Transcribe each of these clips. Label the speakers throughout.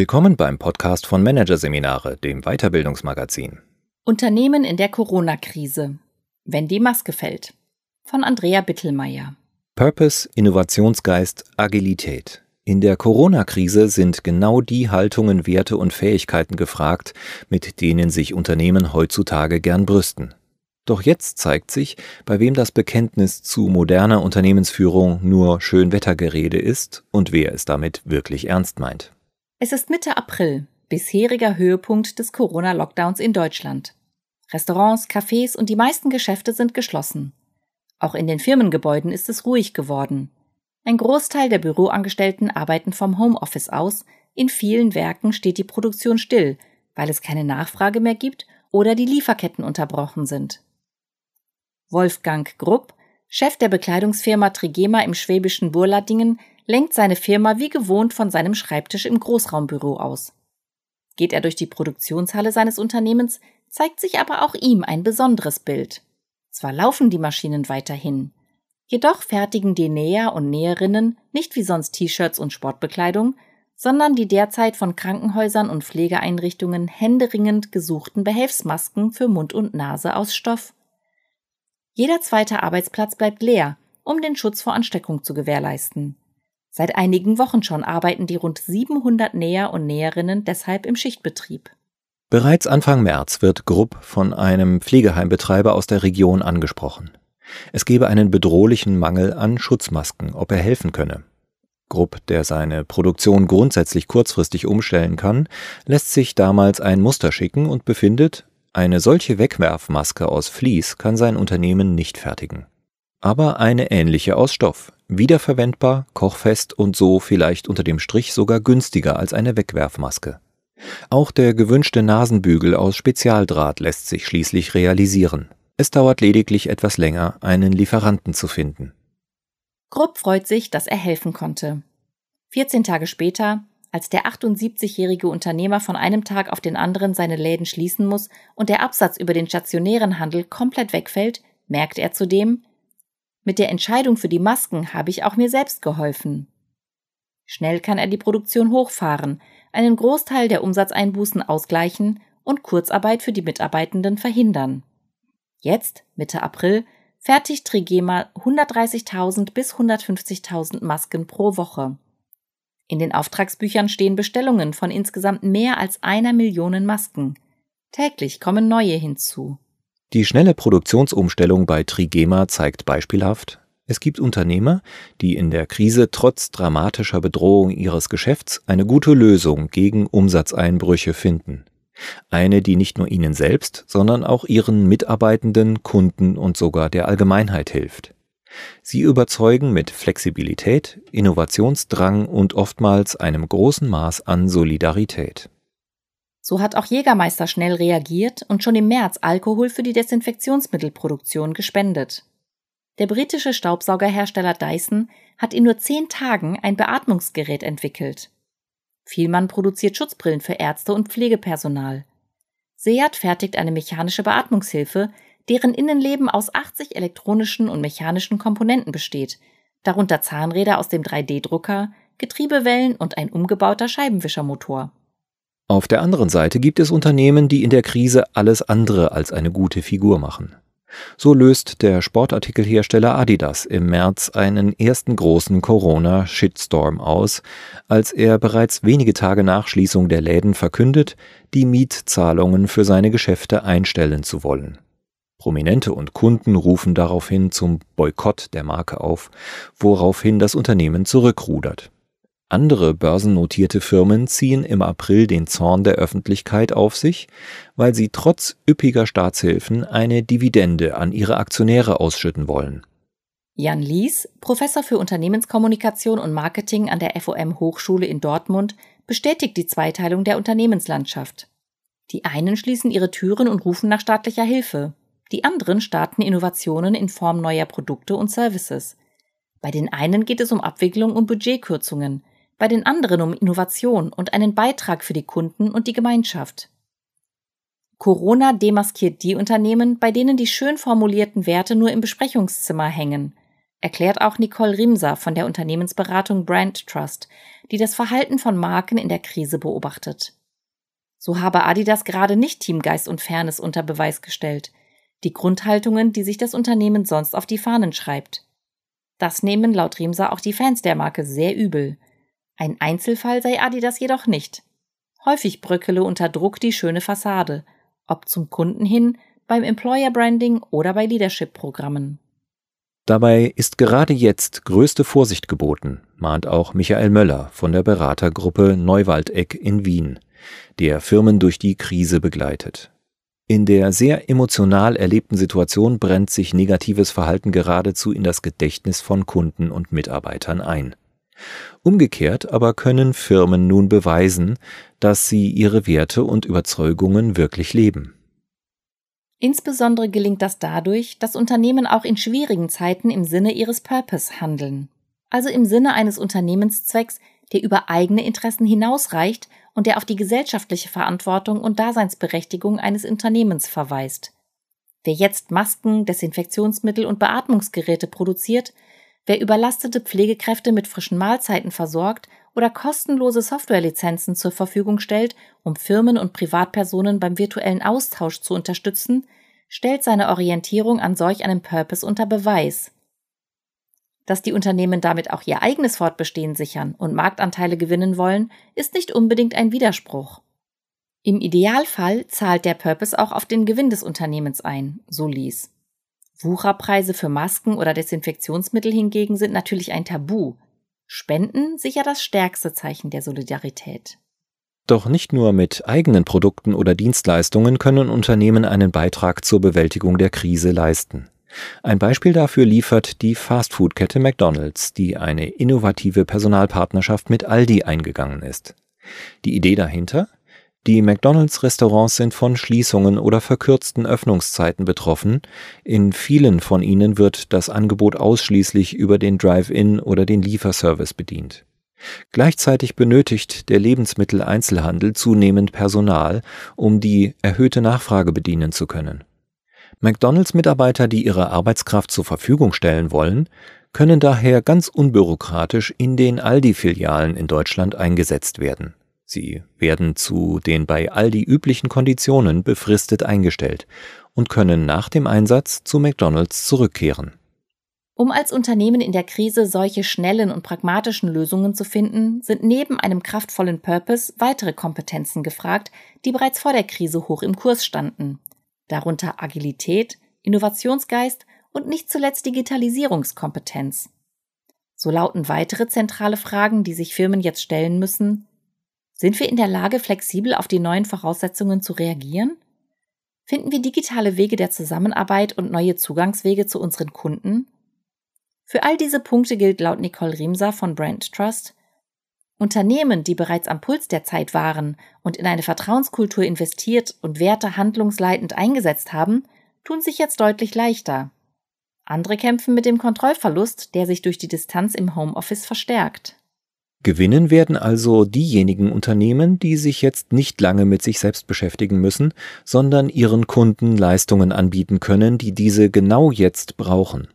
Speaker 1: Willkommen beim Podcast von Managerseminare, dem Weiterbildungsmagazin.
Speaker 2: Unternehmen in der Corona-Krise. Wenn die Maske fällt. Von Andrea Bittelmeier.
Speaker 1: Purpose, Innovationsgeist, Agilität. In der Corona-Krise sind genau die Haltungen, Werte und Fähigkeiten gefragt, mit denen sich Unternehmen heutzutage gern brüsten. Doch jetzt zeigt sich, bei wem das Bekenntnis zu moderner Unternehmensführung nur Schönwettergerede ist und wer es damit wirklich ernst meint.
Speaker 2: Es ist Mitte April, bisheriger Höhepunkt des Corona-Lockdowns in Deutschland. Restaurants, Cafés und die meisten Geschäfte sind geschlossen. Auch in den Firmengebäuden ist es ruhig geworden. Ein Großteil der Büroangestellten arbeiten vom Homeoffice aus, in vielen Werken steht die Produktion still, weil es keine Nachfrage mehr gibt oder die Lieferketten unterbrochen sind. Wolfgang Grupp, Chef der Bekleidungsfirma Trigema im schwäbischen Burladingen, lenkt seine Firma wie gewohnt von seinem Schreibtisch im Großraumbüro aus. Geht er durch die Produktionshalle seines Unternehmens, zeigt sich aber auch ihm ein besonderes Bild. Zwar laufen die Maschinen weiterhin, jedoch fertigen die Näher und Näherinnen nicht wie sonst T-Shirts und Sportbekleidung, sondern die derzeit von Krankenhäusern und Pflegeeinrichtungen händeringend gesuchten Behelfsmasken für Mund und Nase aus Stoff. Jeder zweite Arbeitsplatz bleibt leer, um den Schutz vor Ansteckung zu gewährleisten. Seit einigen Wochen schon arbeiten die rund 700 Näher und Näherinnen deshalb im Schichtbetrieb.
Speaker 1: Bereits Anfang März wird Grupp von einem Pflegeheimbetreiber aus der Region angesprochen. Es gebe einen bedrohlichen Mangel an Schutzmasken, ob er helfen könne. Grupp, der seine Produktion grundsätzlich kurzfristig umstellen kann, lässt sich damals ein Muster schicken und befindet, eine solche Wegwerfmaske aus Vlies kann sein Unternehmen nicht fertigen. Aber eine ähnliche aus Stoff, wiederverwendbar, kochfest und so vielleicht unter dem Strich sogar günstiger als eine Wegwerfmaske. Auch der gewünschte Nasenbügel aus Spezialdraht lässt sich schließlich realisieren. Es dauert lediglich etwas länger, einen Lieferanten zu finden.
Speaker 2: Grupp freut sich, dass er helfen konnte. 14 Tage später, als der 78-jährige Unternehmer von einem Tag auf den anderen seine Läden schließen muss und der Absatz über den stationären Handel komplett wegfällt, merkt er zudem, mit der Entscheidung für die Masken habe ich auch mir selbst geholfen. Schnell kann er die Produktion hochfahren, einen Großteil der Umsatzeinbußen ausgleichen und Kurzarbeit für die Mitarbeitenden verhindern. Jetzt, Mitte April, fertigt Trigema 130.000 bis 150.000 Masken pro Woche. In den Auftragsbüchern stehen Bestellungen von insgesamt mehr als einer Million Masken. Täglich kommen neue hinzu.
Speaker 1: Die schnelle Produktionsumstellung bei Trigema zeigt beispielhaft, es gibt Unternehmer, die in der Krise trotz dramatischer Bedrohung ihres Geschäfts eine gute Lösung gegen Umsatzeinbrüche finden. Eine, die nicht nur ihnen selbst, sondern auch ihren Mitarbeitenden, Kunden und sogar der Allgemeinheit hilft. Sie überzeugen mit Flexibilität, Innovationsdrang und oftmals einem großen Maß an Solidarität.
Speaker 2: So hat auch Jägermeister schnell reagiert und schon im März Alkohol für die Desinfektionsmittelproduktion gespendet. Der britische Staubsaugerhersteller Dyson hat in nur zehn Tagen ein Beatmungsgerät entwickelt. Vielmann produziert Schutzbrillen für Ärzte und Pflegepersonal. Seat fertigt eine mechanische Beatmungshilfe, deren Innenleben aus 80 elektronischen und mechanischen Komponenten besteht, darunter Zahnräder aus dem 3D-Drucker, Getriebewellen und ein umgebauter Scheibenwischermotor.
Speaker 1: Auf der anderen Seite gibt es Unternehmen, die in der Krise alles andere als eine gute Figur machen. So löst der Sportartikelhersteller Adidas im März einen ersten großen Corona-Shitstorm aus, als er bereits wenige Tage nach Schließung der Läden verkündet, die Mietzahlungen für seine Geschäfte einstellen zu wollen. Prominente und Kunden rufen daraufhin zum Boykott der Marke auf, woraufhin das Unternehmen zurückrudert. Andere börsennotierte Firmen ziehen im April den Zorn der Öffentlichkeit auf sich, weil sie trotz üppiger Staatshilfen eine Dividende an ihre Aktionäre ausschütten wollen.
Speaker 2: Jan Lies, Professor für Unternehmenskommunikation und Marketing an der FOM Hochschule in Dortmund, bestätigt die Zweiteilung der Unternehmenslandschaft. Die einen schließen ihre Türen und rufen nach staatlicher Hilfe. Die anderen starten Innovationen in Form neuer Produkte und Services. Bei den einen geht es um Abwicklung und Budgetkürzungen, bei den anderen um Innovation und einen Beitrag für die Kunden und die Gemeinschaft. Corona demaskiert die Unternehmen, bei denen die schön formulierten Werte nur im Besprechungszimmer hängen. erklärt auch Nicole Rimser von der Unternehmensberatung Brand Trust, die das Verhalten von Marken in der Krise beobachtet. So habe Adidas gerade nicht Teamgeist und Fairness unter Beweis gestellt, die Grundhaltungen, die sich das Unternehmen sonst auf die Fahnen schreibt. Das nehmen laut Rimser auch die Fans der Marke sehr übel. Ein Einzelfall sei Adidas jedoch nicht. Häufig bröckele unter Druck die schöne Fassade, ob zum Kunden hin, beim Employer Branding oder bei Leadership-Programmen.
Speaker 1: Dabei ist gerade jetzt größte Vorsicht geboten, mahnt auch Michael Möller von der Beratergruppe Neuwaldeck in Wien, der Firmen durch die Krise begleitet. In der sehr emotional erlebten Situation brennt sich negatives Verhalten geradezu in das Gedächtnis von Kunden und Mitarbeitern ein. Umgekehrt aber können Firmen nun beweisen, dass sie ihre Werte und Überzeugungen wirklich leben.
Speaker 2: Insbesondere gelingt das dadurch, dass Unternehmen auch in schwierigen Zeiten im Sinne ihres Purpose handeln. Also im Sinne eines Unternehmenszwecks, der über eigene Interessen hinausreicht und der auf die gesellschaftliche Verantwortung und Daseinsberechtigung eines Unternehmens verweist. Wer jetzt Masken, Desinfektionsmittel und Beatmungsgeräte produziert, wer überlastete Pflegekräfte mit frischen Mahlzeiten versorgt oder kostenlose Softwarelizenzen zur Verfügung stellt, um Firmen und Privatpersonen beim virtuellen Austausch zu unterstützen, stellt seine Orientierung an solch einem Purpose unter Beweis. Dass die Unternehmen damit auch ihr eigenes Fortbestehen sichern und Marktanteile gewinnen wollen, ist nicht unbedingt ein Widerspruch. Im Idealfall zahlt der Purpose auch auf den Gewinn des Unternehmens ein, so ließ. Wucherpreise für Masken oder Desinfektionsmittel hingegen sind natürlich ein Tabu. Spenden sicher das stärkste Zeichen der Solidarität.
Speaker 1: Doch nicht nur mit eigenen Produkten oder Dienstleistungen können Unternehmen einen Beitrag zur Bewältigung der Krise leisten. Ein Beispiel dafür liefert die Fastfood-Kette McDonald's, die eine innovative Personalpartnerschaft mit Aldi eingegangen ist. Die Idee dahinter? Die McDonald's-Restaurants sind von Schließungen oder verkürzten Öffnungszeiten betroffen. In vielen von ihnen wird das Angebot ausschließlich über den Drive-In oder den Lieferservice bedient. Gleichzeitig benötigt der Lebensmitteleinzelhandel zunehmend Personal, um die erhöhte Nachfrage bedienen zu können. McDonald's-Mitarbeiter, die ihre Arbeitskraft zur Verfügung stellen wollen, können daher ganz unbürokratisch in den Aldi-Filialen in Deutschland eingesetzt werden. Sie werden zu den bei Aldi üblichen Konditionen befristet eingestellt und können nach dem Einsatz zu McDonald's zurückkehren.
Speaker 2: Um als Unternehmen in der Krise solche schnellen und pragmatischen Lösungen zu finden, sind neben einem kraftvollen Purpose weitere Kompetenzen gefragt, die bereits vor der Krise hoch im Kurs standen. Darunter Agilität, Innovationsgeist und nicht zuletzt Digitalisierungskompetenz. So lauten weitere zentrale Fragen, die sich Firmen jetzt stellen müssen. Sind wir in der Lage, flexibel auf die neuen Voraussetzungen zu reagieren? Finden wir digitale Wege der Zusammenarbeit und neue Zugangswege zu unseren Kunden? Für all diese Punkte gilt laut Nicole Riemser von Brand Trust, Unternehmen, die bereits am Puls der Zeit waren und in eine Vertrauenskultur investiert und Werte handlungsleitend eingesetzt haben, tun sich jetzt deutlich leichter. Andere kämpfen mit dem Kontrollverlust, der sich durch die Distanz im Homeoffice verstärkt.
Speaker 1: Gewinnen werden also diejenigen Unternehmen, die sich jetzt nicht lange mit sich selbst beschäftigen müssen, sondern ihren Kunden Leistungen anbieten können, die diese genau jetzt brauchen.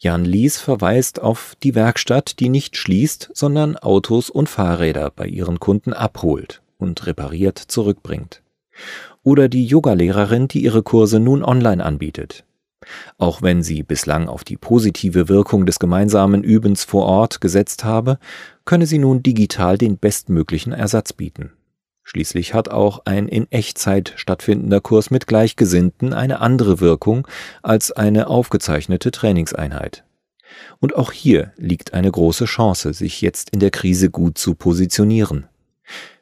Speaker 1: Jan Lies verweist auf die Werkstatt, die nicht schließt, sondern Autos und Fahrräder bei ihren Kunden abholt und repariert zurückbringt. Oder die Yogalehrerin, die ihre Kurse nun online anbietet. Auch wenn sie bislang auf die positive Wirkung des gemeinsamen Übens vor Ort gesetzt habe, könne sie nun digital den bestmöglichen Ersatz bieten. Schließlich hat auch ein in Echtzeit stattfindender Kurs mit Gleichgesinnten eine andere Wirkung als eine aufgezeichnete Trainingseinheit. Und auch hier liegt eine große Chance, sich jetzt in der Krise gut zu positionieren.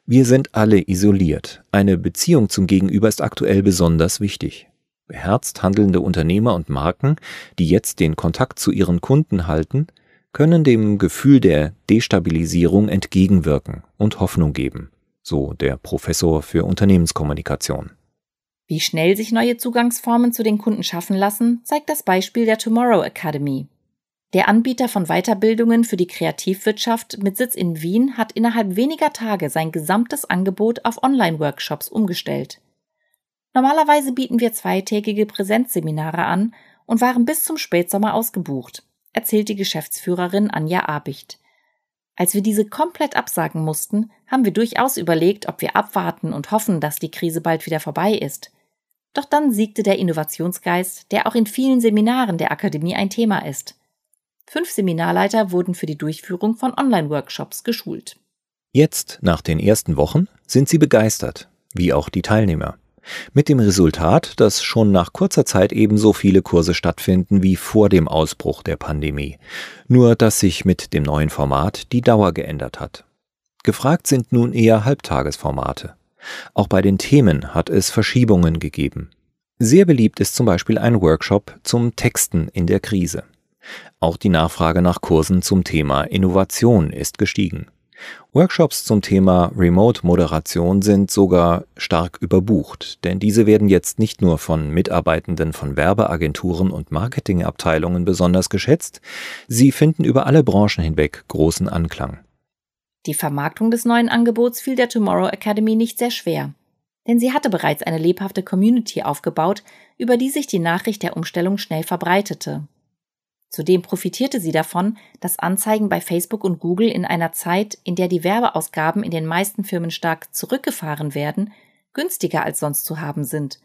Speaker 1: Wir sind alle isoliert. Eine Beziehung zum Gegenüber ist aktuell besonders wichtig. Beherzt handelnde Unternehmer und Marken, die jetzt den Kontakt zu ihren Kunden halten, können dem Gefühl der Destabilisierung entgegenwirken und Hoffnung geben, so der Professor für Unternehmenskommunikation.
Speaker 2: Wie schnell sich neue Zugangsformen zu den Kunden schaffen lassen, zeigt das Beispiel der Tomorrow Academy. Der Anbieter von Weiterbildungen für die Kreativwirtschaft mit Sitz in Wien hat innerhalb weniger Tage sein gesamtes Angebot auf Online-Workshops umgestellt. Normalerweise bieten wir zweitägige Präsenzseminare an und waren bis zum Spätsommer ausgebucht. erzählt die Geschäftsführerin Anja Abicht. Als wir diese komplett absagen mussten, haben wir durchaus überlegt, ob wir abwarten und hoffen, dass die Krise bald wieder vorbei ist. Doch dann siegte der Innovationsgeist, der auch in vielen Seminaren der Akademie ein Thema ist. Fünf Seminarleiter wurden für die Durchführung von Online-Workshops geschult.
Speaker 1: Jetzt, nach den ersten Wochen, sind sie begeistert, wie auch die Teilnehmer. Mit dem Resultat, dass schon nach kurzer Zeit ebenso viele Kurse stattfinden wie vor dem Ausbruch der Pandemie, nur dass sich mit dem neuen Format die Dauer geändert hat. Gefragt sind nun eher Halbtagesformate. Auch bei den Themen hat es Verschiebungen gegeben. Sehr beliebt ist zum Beispiel ein Workshop zum Texten in der Krise. Auch die Nachfrage nach Kursen zum Thema Innovation ist gestiegen. Workshops zum Thema Remote-Moderation sind sogar stark überbucht, denn diese werden jetzt nicht nur von Mitarbeitenden von Werbeagenturen und Marketingabteilungen besonders geschätzt, sie finden über alle Branchen hinweg großen Anklang.
Speaker 2: Die Vermarktung des neuen Angebots fiel der Tomorrow Academy nicht sehr schwer, denn sie hatte bereits eine lebhafte Community aufgebaut, über die sich die Nachricht der Umstellung schnell verbreitete. Zudem profitierte sie davon, dass Anzeigen bei Facebook und Google in einer Zeit, in der die Werbeausgaben in den meisten Firmen stark zurückgefahren werden, günstiger als sonst zu haben sind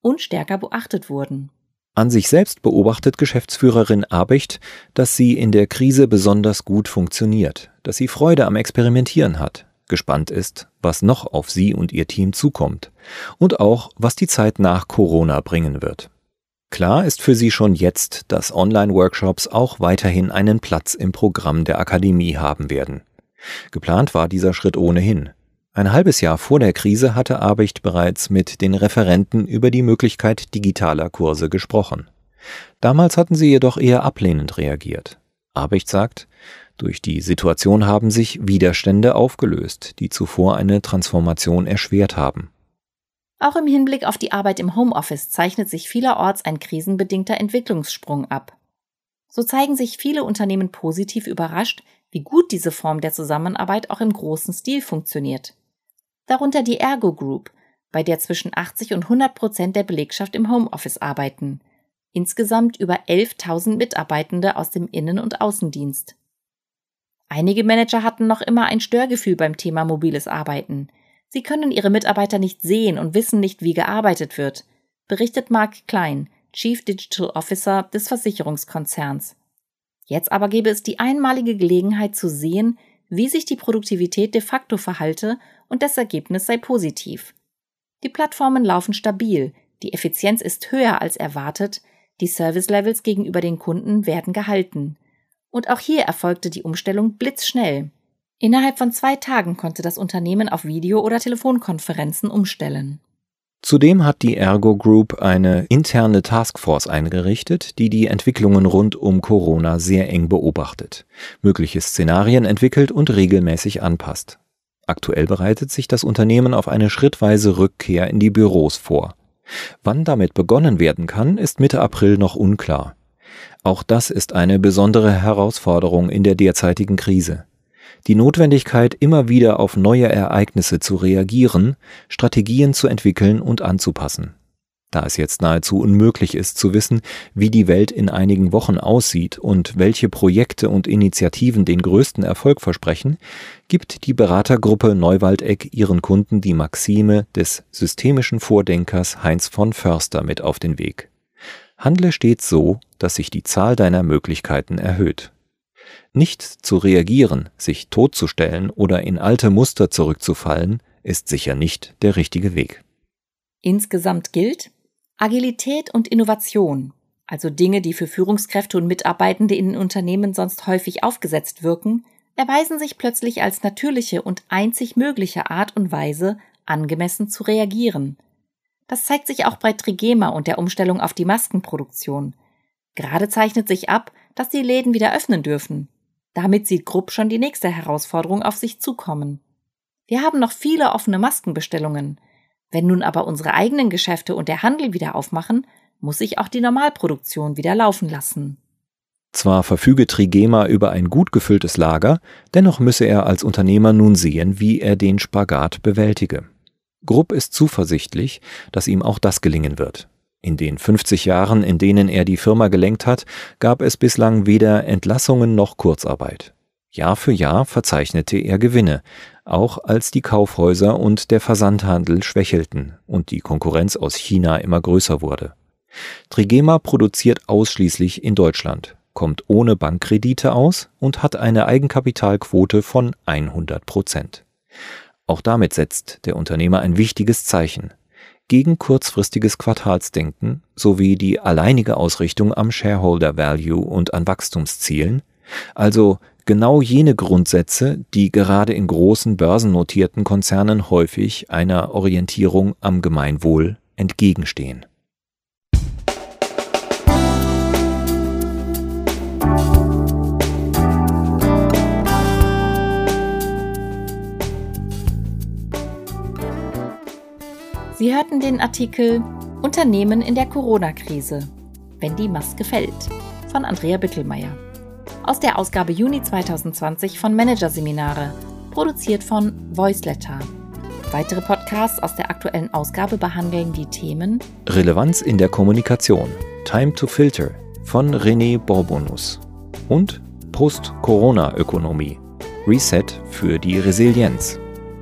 Speaker 2: und stärker beachtet wurden.
Speaker 1: An sich selbst beobachtet Geschäftsführerin Abicht, dass sie in der Krise besonders gut funktioniert, dass sie Freude am Experimentieren hat, gespannt ist, was noch auf sie und ihr Team zukommt und auch, was die Zeit nach Corona bringen wird. Klar ist für sie schon jetzt, dass Online-Workshops auch weiterhin einen Platz im Programm der Akademie haben werden. Geplant war dieser Schritt ohnehin. Ein halbes Jahr vor der Krise hatte Abicht bereits mit den Referenten über die Möglichkeit digitaler Kurse gesprochen. Damals hatten sie jedoch eher ablehnend reagiert. Abicht sagt, durch die Situation haben sich Widerstände aufgelöst, die zuvor eine Transformation erschwert haben.
Speaker 2: Auch im Hinblick auf die Arbeit im Homeoffice zeichnet sich vielerorts ein krisenbedingter Entwicklungssprung ab. So zeigen sich viele Unternehmen positiv überrascht, wie gut diese Form der Zusammenarbeit auch im großen Stil funktioniert. Darunter die Ergo Group, bei der zwischen 80 und 100 Prozent der Belegschaft im Homeoffice arbeiten. Insgesamt über 11.000 Mitarbeitende aus dem Innen- und Außendienst. Einige Manager hatten noch immer ein Störgefühl beim Thema mobiles Arbeiten. Sie können ihre Mitarbeiter nicht sehen und wissen nicht, wie gearbeitet wird, berichtet Mark Klein, Chief Digital Officer des Versicherungskonzerns. Jetzt aber gäbe es die einmalige Gelegenheit zu sehen, wie sich die Produktivität de facto verhalte und das Ergebnis sei positiv. Die Plattformen laufen stabil, die Effizienz ist höher als erwartet, die Service Levels gegenüber den Kunden werden gehalten. Und auch hier erfolgte die Umstellung blitzschnell. Innerhalb von zwei Tagen konnte das Unternehmen auf Video- oder Telefonkonferenzen umstellen.
Speaker 1: Zudem hat die Ergo Group eine interne Taskforce eingerichtet, die die Entwicklungen rund um Corona sehr eng beobachtet, mögliche Szenarien entwickelt und regelmäßig anpasst. Aktuell bereitet sich das Unternehmen auf eine schrittweise Rückkehr in die Büros vor. Wann damit begonnen werden kann, ist Mitte April noch unklar. Auch das ist eine besondere Herausforderung in der derzeitigen Krise die Notwendigkeit, immer wieder auf neue Ereignisse zu reagieren, Strategien zu entwickeln und anzupassen. Da es jetzt nahezu unmöglich ist zu wissen, wie die Welt in einigen Wochen aussieht und welche Projekte und Initiativen den größten Erfolg versprechen, gibt die Beratergruppe Neuwaldeck ihren Kunden die Maxime des systemischen Vordenkers Heinz von Förster mit auf den Weg. Handle stets so, dass sich die Zahl deiner Möglichkeiten erhöht. Nicht zu reagieren, sich totzustellen oder in alte Muster zurückzufallen, ist sicher nicht der richtige Weg.
Speaker 2: Insgesamt gilt Agilität und Innovation, also Dinge, die für Führungskräfte und Mitarbeitende in den Unternehmen sonst häufig aufgesetzt wirken, erweisen sich plötzlich als natürliche und einzig mögliche Art und Weise, angemessen zu reagieren. Das zeigt sich auch bei Trigema und der Umstellung auf die Maskenproduktion. Gerade zeichnet sich ab, dass die Läden wieder öffnen dürfen. Damit sieht Grupp schon die nächste Herausforderung auf sich zukommen. Wir haben noch viele offene Maskenbestellungen. Wenn nun aber unsere eigenen Geschäfte und der Handel wieder aufmachen, muss sich auch die Normalproduktion wieder laufen lassen.
Speaker 1: Zwar verfüge Trigema über ein gut gefülltes Lager, dennoch müsse er als Unternehmer nun sehen, wie er den Spagat bewältige. Grupp ist zuversichtlich, dass ihm auch das gelingen wird. In den 50 Jahren, in denen er die Firma gelenkt hat, gab es bislang weder Entlassungen noch Kurzarbeit. Jahr für Jahr verzeichnete er Gewinne, auch als die Kaufhäuser und der Versandhandel schwächelten und die Konkurrenz aus China immer größer wurde. Trigema produziert ausschließlich in Deutschland, kommt ohne Bankkredite aus und hat eine Eigenkapitalquote von 100 Prozent. Auch damit setzt der Unternehmer ein wichtiges Zeichen gegen kurzfristiges Quartalsdenken sowie die alleinige Ausrichtung am Shareholder Value und an Wachstumszielen, also genau jene Grundsätze, die gerade in großen börsennotierten Konzernen häufig einer Orientierung am Gemeinwohl entgegenstehen.
Speaker 2: Sie hörten den Artikel Unternehmen in der Corona-Krise, wenn die Maske fällt von Andrea Bittelmeier aus der Ausgabe Juni 2020 von Managerseminare, produziert von Voiceletter. Weitere Podcasts aus der aktuellen Ausgabe behandeln die Themen
Speaker 1: Relevanz in der Kommunikation, Time to Filter von René Borbonus und Post-Corona-Ökonomie, Reset für die Resilienz.